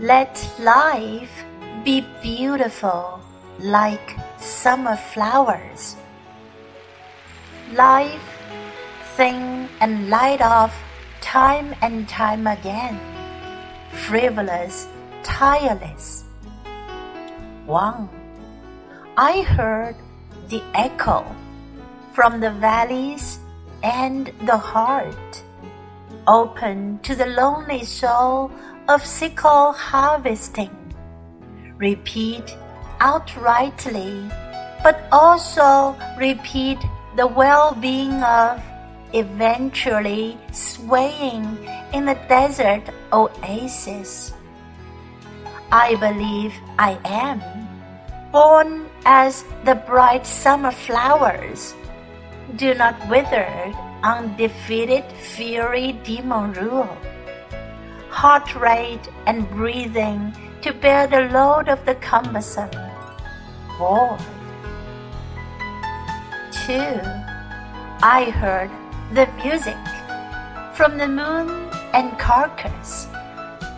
Let life be beautiful like summer flowers. Life, thin and light off time and time again, frivolous, tireless. One, I heard the echo from the valleys and the heart, open to the lonely soul of sickle harvesting. Repeat outrightly, but also repeat the well being of eventually swaying in the desert oasis. I believe I am born as the bright summer flowers. Do not wither undefeated fury demon rule. Heart rate and breathing to bear the load of the cumbersome. Bored. Two, I heard the music from the moon and carcass.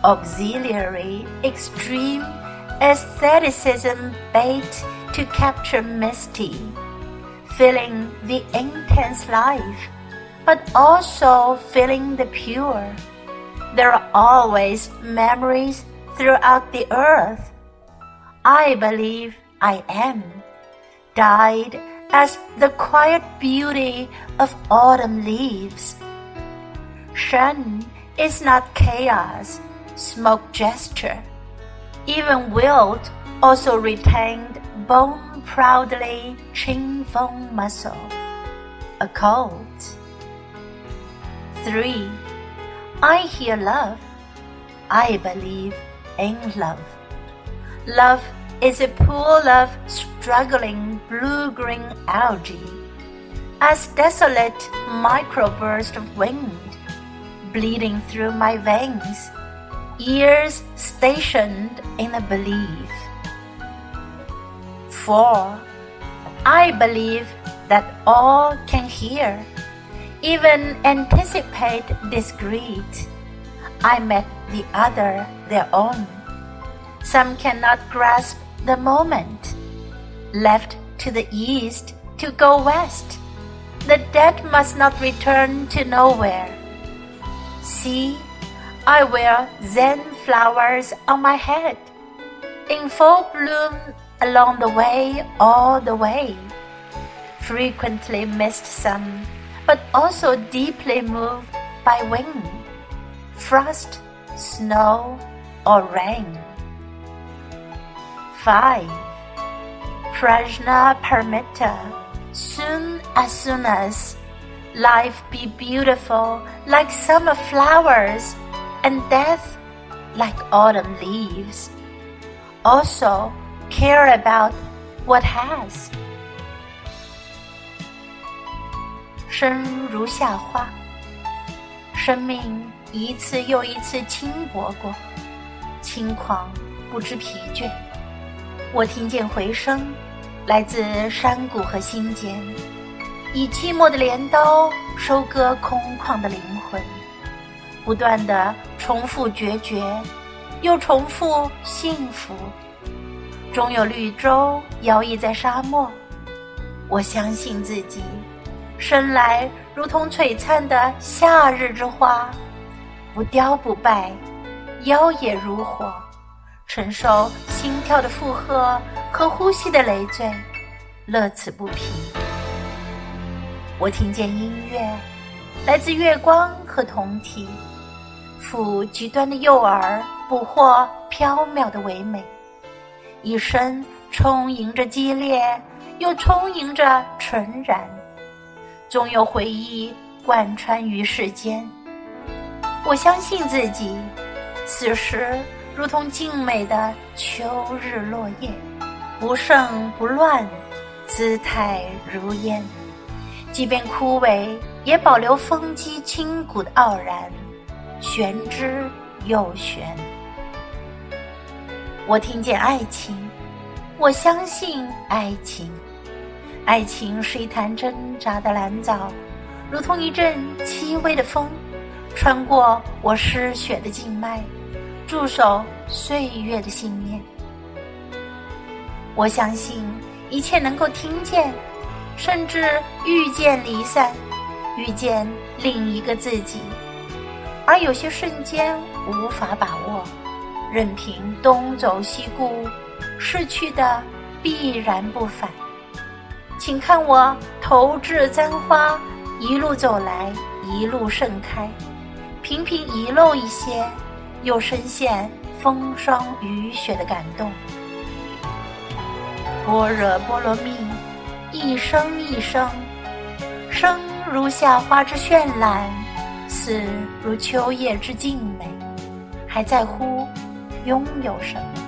Auxiliary extreme aestheticism bait to capture misty, feeling the intense life, but also feeling the pure. There are always memories throughout the earth. I believe I am, died as the quiet beauty of autumn leaves. Shen is not chaos, smoke gesture. Even wilt also retained bone proudly Qing Feng muscle. A cult. 3. I hear love. I believe in love. Love is a pool of struggling blue-green algae, as desolate microburst of wind, bleeding through my veins, ears stationed in a belief. For I believe that all can hear, even anticipate discreet. I met the other their own. Some cannot grasp the moment. Left to the east to go west, the dead must not return to nowhere. See, I wear Zen flowers on my head, in full bloom along the way, all the way. Frequently missed some, but also deeply moved by wind, frost, snow, or rain. 5. Prajna Paramita. Soon as soon as life be beautiful like summer flowers and death like autumn leaves. Also care about what has. 生如夏花，生命一次又一次轻薄过，轻狂不知疲倦。我听见回声，来自山谷和心间，以寂寞的镰刀收割空旷的灵魂，不断的重复决绝，又重复幸福。终有绿洲摇曳在沙漠。我相信自己，生来如同璀璨的夏日之花，不凋不败，妖冶如火。承受心跳的负荷和呼吸的累赘，乐此不疲。我听见音乐，来自月光和酮体，抚极端的诱饵，捕获缥缈的唯美。一生充盈着激烈，又充盈着纯然，总有回忆贯穿于世间。我相信自己，此时。如同静美的秋日落叶，不盛不乱，姿态如烟。即便枯萎，也保留风肌清骨的傲然，玄之又玄。我听见爱情，我相信爱情。爱情是一潭挣扎的蓝藻，如同一阵轻微的风，穿过我失血的静脉。驻守岁月的信念。我相信一切能够听见，甚至遇见离散，遇见另一个自己，而有些瞬间无法把握，任凭东走西顾，逝去的必然不返。请看我投掷簪花，一路走来，一路盛开，频频遗漏一些，又深陷风霜雨雪的感动。般若波罗蜜，一生一生，生如夏花之绚烂，死如秋叶之静美，还在乎拥有什么？